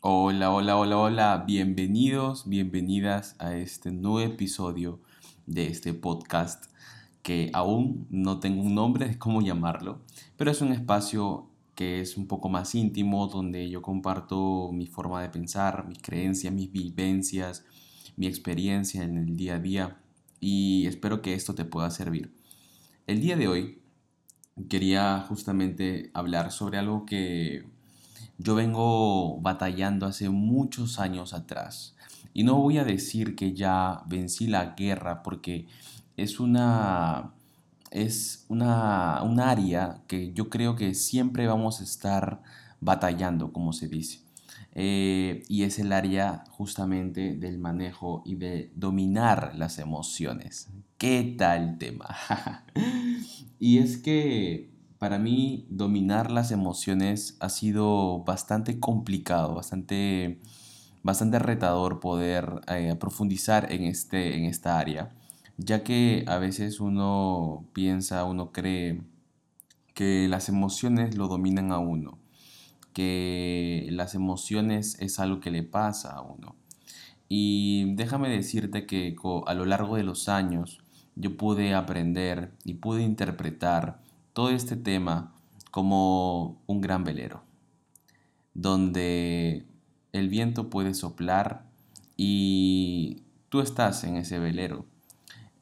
Hola, hola, hola, hola, bienvenidos, bienvenidas a este nuevo episodio de este podcast que aún no tengo un nombre de cómo llamarlo, pero es un espacio que es un poco más íntimo, donde yo comparto mi forma de pensar, mis creencias, mis vivencias, mi experiencia en el día a día y espero que esto te pueda servir. El día de hoy quería justamente hablar sobre algo que yo vengo batallando hace muchos años atrás. Y no voy a decir que ya vencí la guerra porque es una es una, un área que yo creo que siempre vamos a estar batallando, como se dice. Eh, y es el área justamente del manejo y de dominar las emociones. ¿Qué tal tema? y es que para mí dominar las emociones ha sido bastante complicado, bastante, bastante retador poder eh, profundizar en, este, en esta área, ya que a veces uno piensa, uno cree que las emociones lo dominan a uno, que las emociones es algo que le pasa a uno. Y déjame decirte que a lo largo de los años yo pude aprender y pude interpretar todo este tema como un gran velero, donde el viento puede soplar y tú estás en ese velero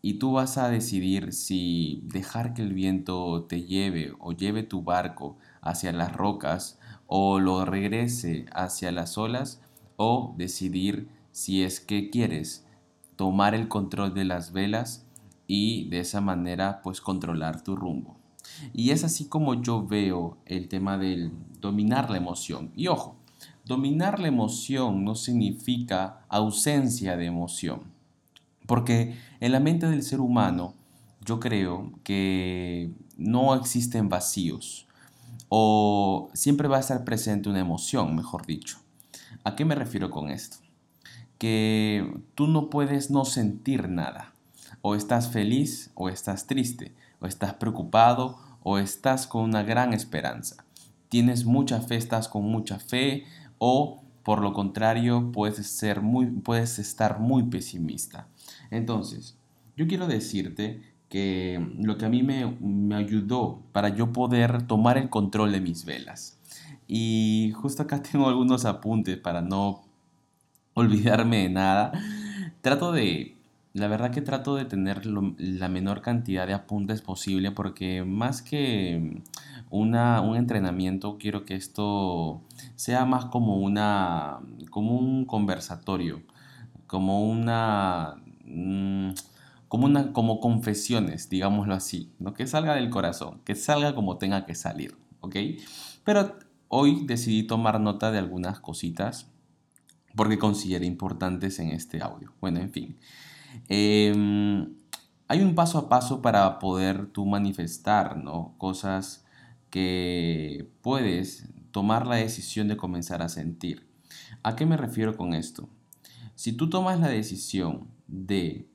y tú vas a decidir si dejar que el viento te lleve o lleve tu barco hacia las rocas o lo regrese hacia las olas o decidir si es que quieres tomar el control de las velas y de esa manera pues controlar tu rumbo. Y es así como yo veo el tema del dominar la emoción. Y ojo, dominar la emoción no significa ausencia de emoción. Porque en la mente del ser humano yo creo que no existen vacíos o siempre va a estar presente una emoción, mejor dicho. ¿A qué me refiero con esto? Que tú no puedes no sentir nada. O estás feliz o estás triste o estás preocupado o estás con una gran esperanza. Tienes mucha fe, estás con mucha fe o por lo contrario puedes, ser muy, puedes estar muy pesimista. Entonces, yo quiero decirte que lo que a mí me, me ayudó para yo poder tomar el control de mis velas. Y justo acá tengo algunos apuntes para no olvidarme de nada. Trato de la verdad que trato de tener la menor cantidad de apuntes posible porque más que una, un entrenamiento quiero que esto sea más como una como un conversatorio como una mm, como una como confesiones digámoslo así no que salga del corazón que salga como tenga que salir pero hoy decidí tomar nota de algunas cositas porque consideré importantes en este audio. Bueno en fin Em, hay un paso a paso para poder tú manifestar, ¿no? Cosas que puedes tomar la decisión de comenzar a sentir. ¿A qué me refiero con esto? Si tú tomas la decisión de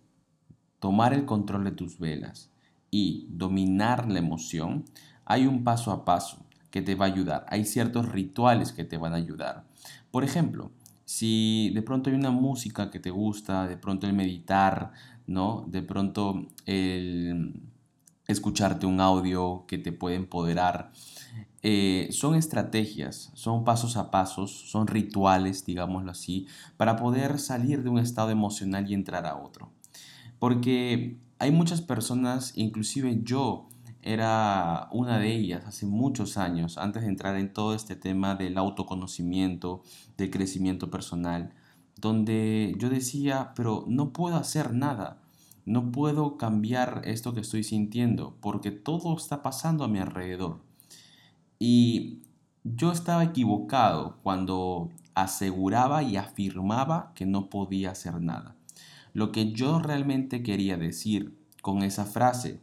tomar el control de tus velas y dominar la emoción, hay un paso a paso que te va a ayudar. Hay ciertos rituales que te van a ayudar. Por ejemplo, si de pronto hay una música que te gusta, de pronto el meditar, ¿no? De pronto el escucharte un audio que te puede empoderar. Eh, son estrategias, son pasos a pasos, son rituales, digámoslo así, para poder salir de un estado emocional y entrar a otro. Porque hay muchas personas, inclusive yo, era una de ellas hace muchos años, antes de entrar en todo este tema del autoconocimiento, del crecimiento personal, donde yo decía, pero no puedo hacer nada, no puedo cambiar esto que estoy sintiendo, porque todo está pasando a mi alrededor. Y yo estaba equivocado cuando aseguraba y afirmaba que no podía hacer nada. Lo que yo realmente quería decir con esa frase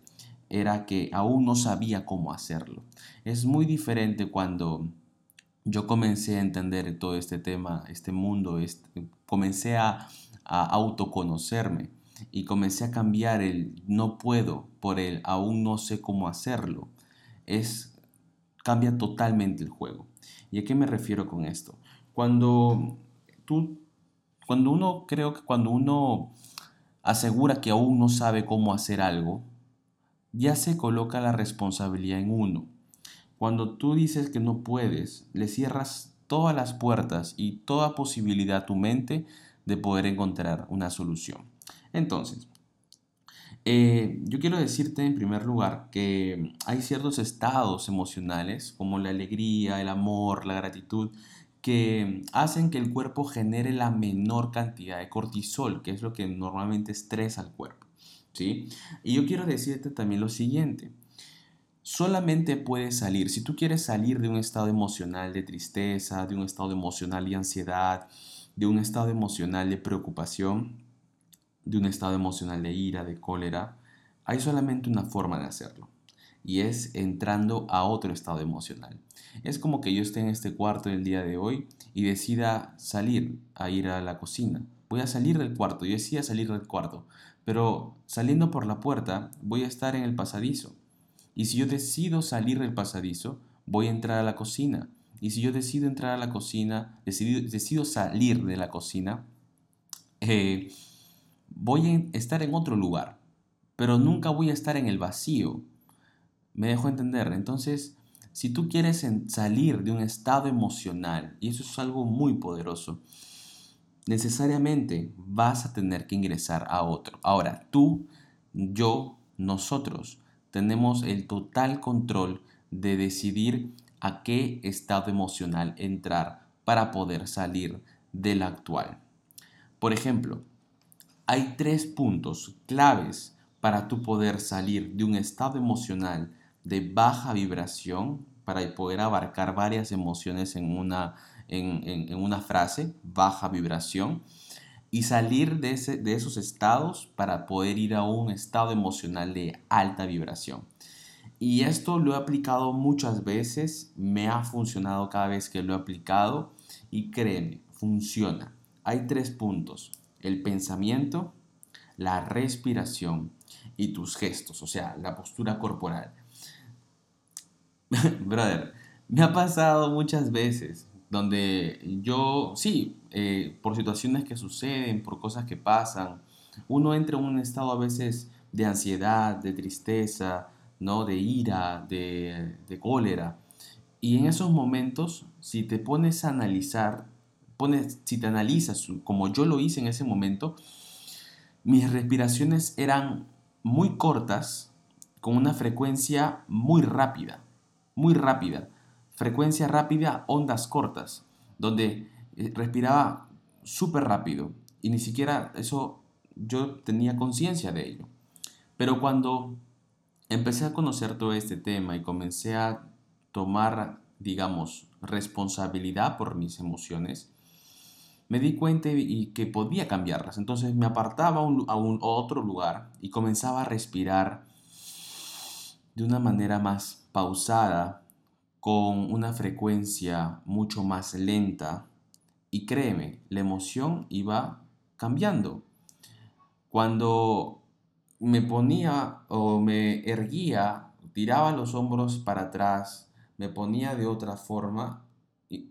era que aún no sabía cómo hacerlo. Es muy diferente cuando yo comencé a entender todo este tema, este mundo, este, comencé a, a autoconocerme y comencé a cambiar el no puedo por el aún no sé cómo hacerlo. Es cambia totalmente el juego. ¿Y a qué me refiero con esto? Cuando tú, cuando uno, creo que cuando uno asegura que aún no sabe cómo hacer algo, ya se coloca la responsabilidad en uno. Cuando tú dices que no puedes, le cierras todas las puertas y toda posibilidad a tu mente de poder encontrar una solución. Entonces, eh, yo quiero decirte en primer lugar que hay ciertos estados emocionales como la alegría, el amor, la gratitud, que hacen que el cuerpo genere la menor cantidad de cortisol, que es lo que normalmente estresa al cuerpo. ¿Sí? Y yo quiero decirte también lo siguiente. Solamente puedes salir, si tú quieres salir de un estado emocional de tristeza, de un estado emocional de ansiedad, de un estado emocional de preocupación, de un estado emocional de ira, de cólera, hay solamente una forma de hacerlo y es entrando a otro estado emocional. Es como que yo esté en este cuarto el día de hoy y decida salir a ir a la cocina. Voy a salir del cuarto, yo decía salir del cuarto, pero saliendo por la puerta voy a estar en el pasadizo. Y si yo decido salir del pasadizo, voy a entrar a la cocina. Y si yo decido entrar a la cocina, decido, decido salir de la cocina, eh, voy a estar en otro lugar, pero nunca voy a estar en el vacío. Me dejo entender. Entonces, si tú quieres salir de un estado emocional, y eso es algo muy poderoso, necesariamente vas a tener que ingresar a otro. Ahora, tú, yo, nosotros tenemos el total control de decidir a qué estado emocional entrar para poder salir del actual. Por ejemplo, hay tres puntos claves para tu poder salir de un estado emocional de baja vibración, para poder abarcar varias emociones en una, en, una frase, baja vibración, y salir de, ese, de esos estados para poder ir a un estado emocional de alta vibración. Y esto lo he aplicado muchas veces, me ha funcionado cada vez que lo he aplicado y créeme, funciona. Hay tres puntos el pensamiento, la respiración y tus gestos, o sea, la postura corporal. Brother, me ha pasado muchas veces donde yo, sí, eh, por situaciones que suceden, por cosas que pasan, uno entra en un estado a veces de ansiedad, de tristeza, ¿no? de ira, de, de cólera. Y en esos momentos, si te pones a analizar pones, si te analizas, como yo lo hice en ese momento, mis respiraciones eran muy cortas, con una frecuencia muy rápida, muy rápida. Frecuencia rápida, ondas cortas, donde eh, respiraba súper rápido y ni siquiera eso yo tenía conciencia de ello. Pero cuando empecé a conocer todo este tema y comencé a tomar, digamos, responsabilidad por mis emociones, me di cuenta y que podía cambiarlas. Entonces me apartaba a un otro lugar y comenzaba a respirar de una manera más pausada, con una frecuencia mucho más lenta. Y créeme, la emoción iba cambiando. Cuando me ponía o me erguía, tiraba los hombros para atrás, me ponía de otra forma,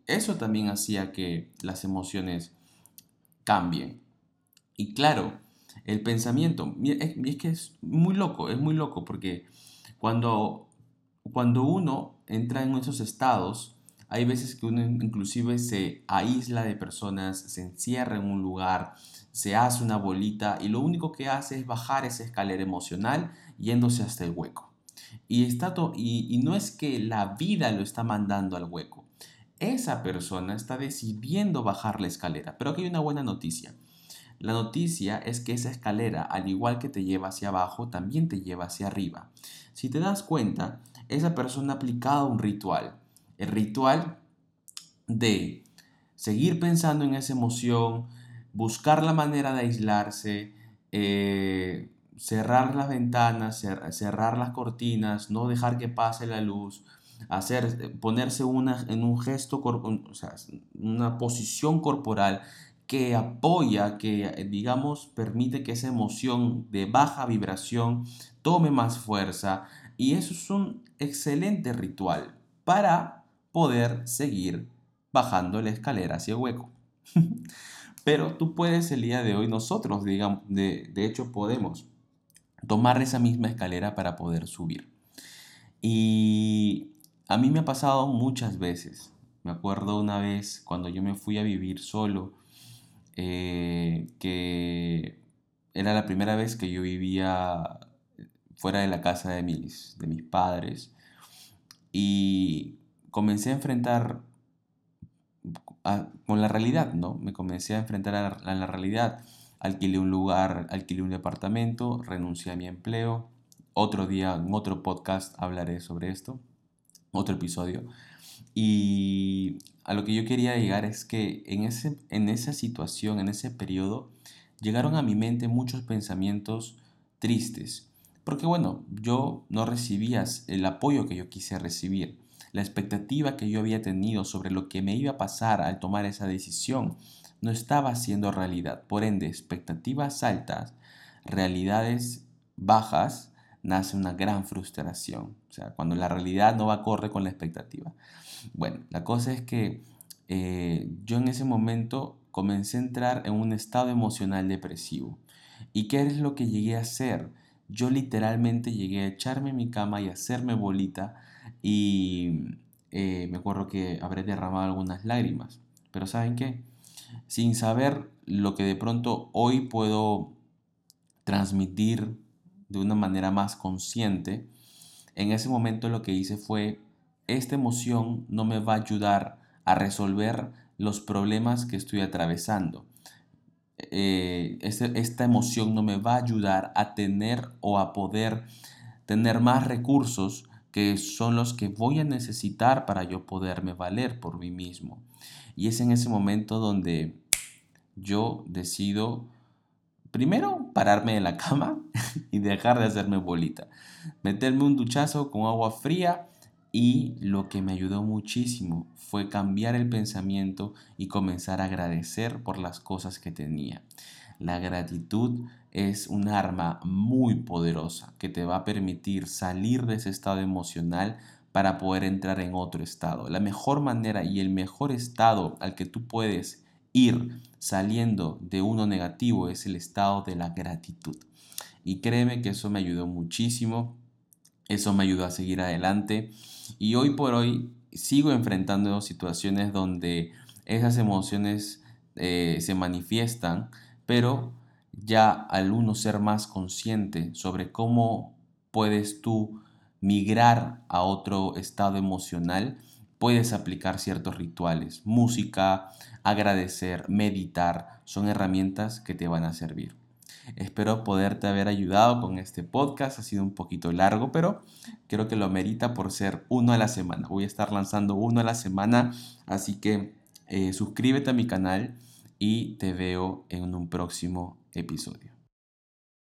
eso también hacía que las emociones cambien. Y claro, el pensamiento, es, que es muy loco, es muy loco, porque cuando, cuando uno entra en esos estados, hay veces que uno inclusive se aísla de personas, se encierra en un lugar, se hace una bolita y lo único que hace es bajar esa escalera emocional yéndose hasta el hueco. Y, está y, y no es que la vida lo está mandando al hueco, esa persona está decidiendo bajar la escalera. Pero aquí hay una buena noticia. La noticia es que esa escalera, al igual que te lleva hacia abajo, también te lleva hacia arriba. Si te das cuenta, esa persona ha aplicado un ritual. El ritual de seguir pensando en esa emoción, buscar la manera de aislarse, eh, cerrar las ventanas, cerrar las cortinas, no dejar que pase la luz, hacer, ponerse una, en un gesto, una posición corporal que apoya, que digamos permite que esa emoción de baja vibración tome más fuerza y eso es un excelente ritual para poder seguir bajando la escalera hacia el hueco. Pero tú puedes el día de hoy, nosotros, digamos, de, de hecho podemos tomar esa misma escalera para poder subir. Y a mí me ha pasado muchas veces. Me acuerdo una vez cuando yo me fui a vivir solo, eh, que era la primera vez que yo vivía fuera de la casa de mis, de mis padres y comencé a enfrentar con la realidad, ¿no? Me comencé a enfrentar a la, realidad. Alquilé un lugar, alquilé un departamento, renuncié a mi empleo. Otro día, en otro podcast, hablaré sobre esto, otro episodio. Y a lo que yo quería llegar es que en, ese, en esa situación, en ese periodo, llegaron a mi mente muchos pensamientos tristes. Porque bueno, yo no recibía el apoyo que yo quise recibir. La expectativa que yo había tenido sobre lo que me iba a pasar al tomar esa decisión no estaba siendo realidad. Por ende, expectativas altas, realidades bajas, nace una gran frustración. O sea, cuando la realidad no va acorde con la expectativa. Bueno, la cosa es que eh, yo en ese momento comencé a entrar en un estado emocional depresivo. ¿Y qué es lo que llegué a hacer? Yo literalmente llegué a echarme en mi cama y hacerme bolita y eh, me acuerdo que habré derramado algunas lágrimas. Pero ¿saben qué? Sin saber lo que de pronto hoy puedo transmitir de una manera más consciente, en ese momento lo que hice fue, esta emoción no me va a ayudar a resolver los problemas que estoy atravesando. Eh, este, esta emoción no me va a ayudar a tener o a poder tener más recursos que son los que voy a necesitar para yo poderme valer por mí mismo. Y es en ese momento donde yo decido primero pararme de la cama y dejar de hacerme bolita, meterme un duchazo con agua fría y lo que me ayudó muchísimo fue cambiar el pensamiento y comenzar a agradecer por las cosas que tenía. La gratitud es un arma muy poderosa que te va a permitir salir de ese estado emocional para poder entrar en otro estado. La mejor manera y el mejor estado al que tú puedes ir saliendo de uno negativo es el estado de la gratitud. Y créeme que eso me ayudó muchísimo, eso me ayudó a seguir adelante y hoy por hoy sigo enfrentando situaciones donde esas emociones eh, se manifiestan, pero ya al uno ser más consciente sobre cómo puedes tú migrar a otro estado emocional, puedes aplicar ciertos rituales. Música, agradecer, meditar, son herramientas que te van a servir. Espero poderte haber ayudado con este podcast. Ha sido un poquito largo, pero creo que lo merita por ser uno a la semana. Voy a estar lanzando uno a la semana, así que eh, suscríbete a mi canal y te veo en un próximo episodio.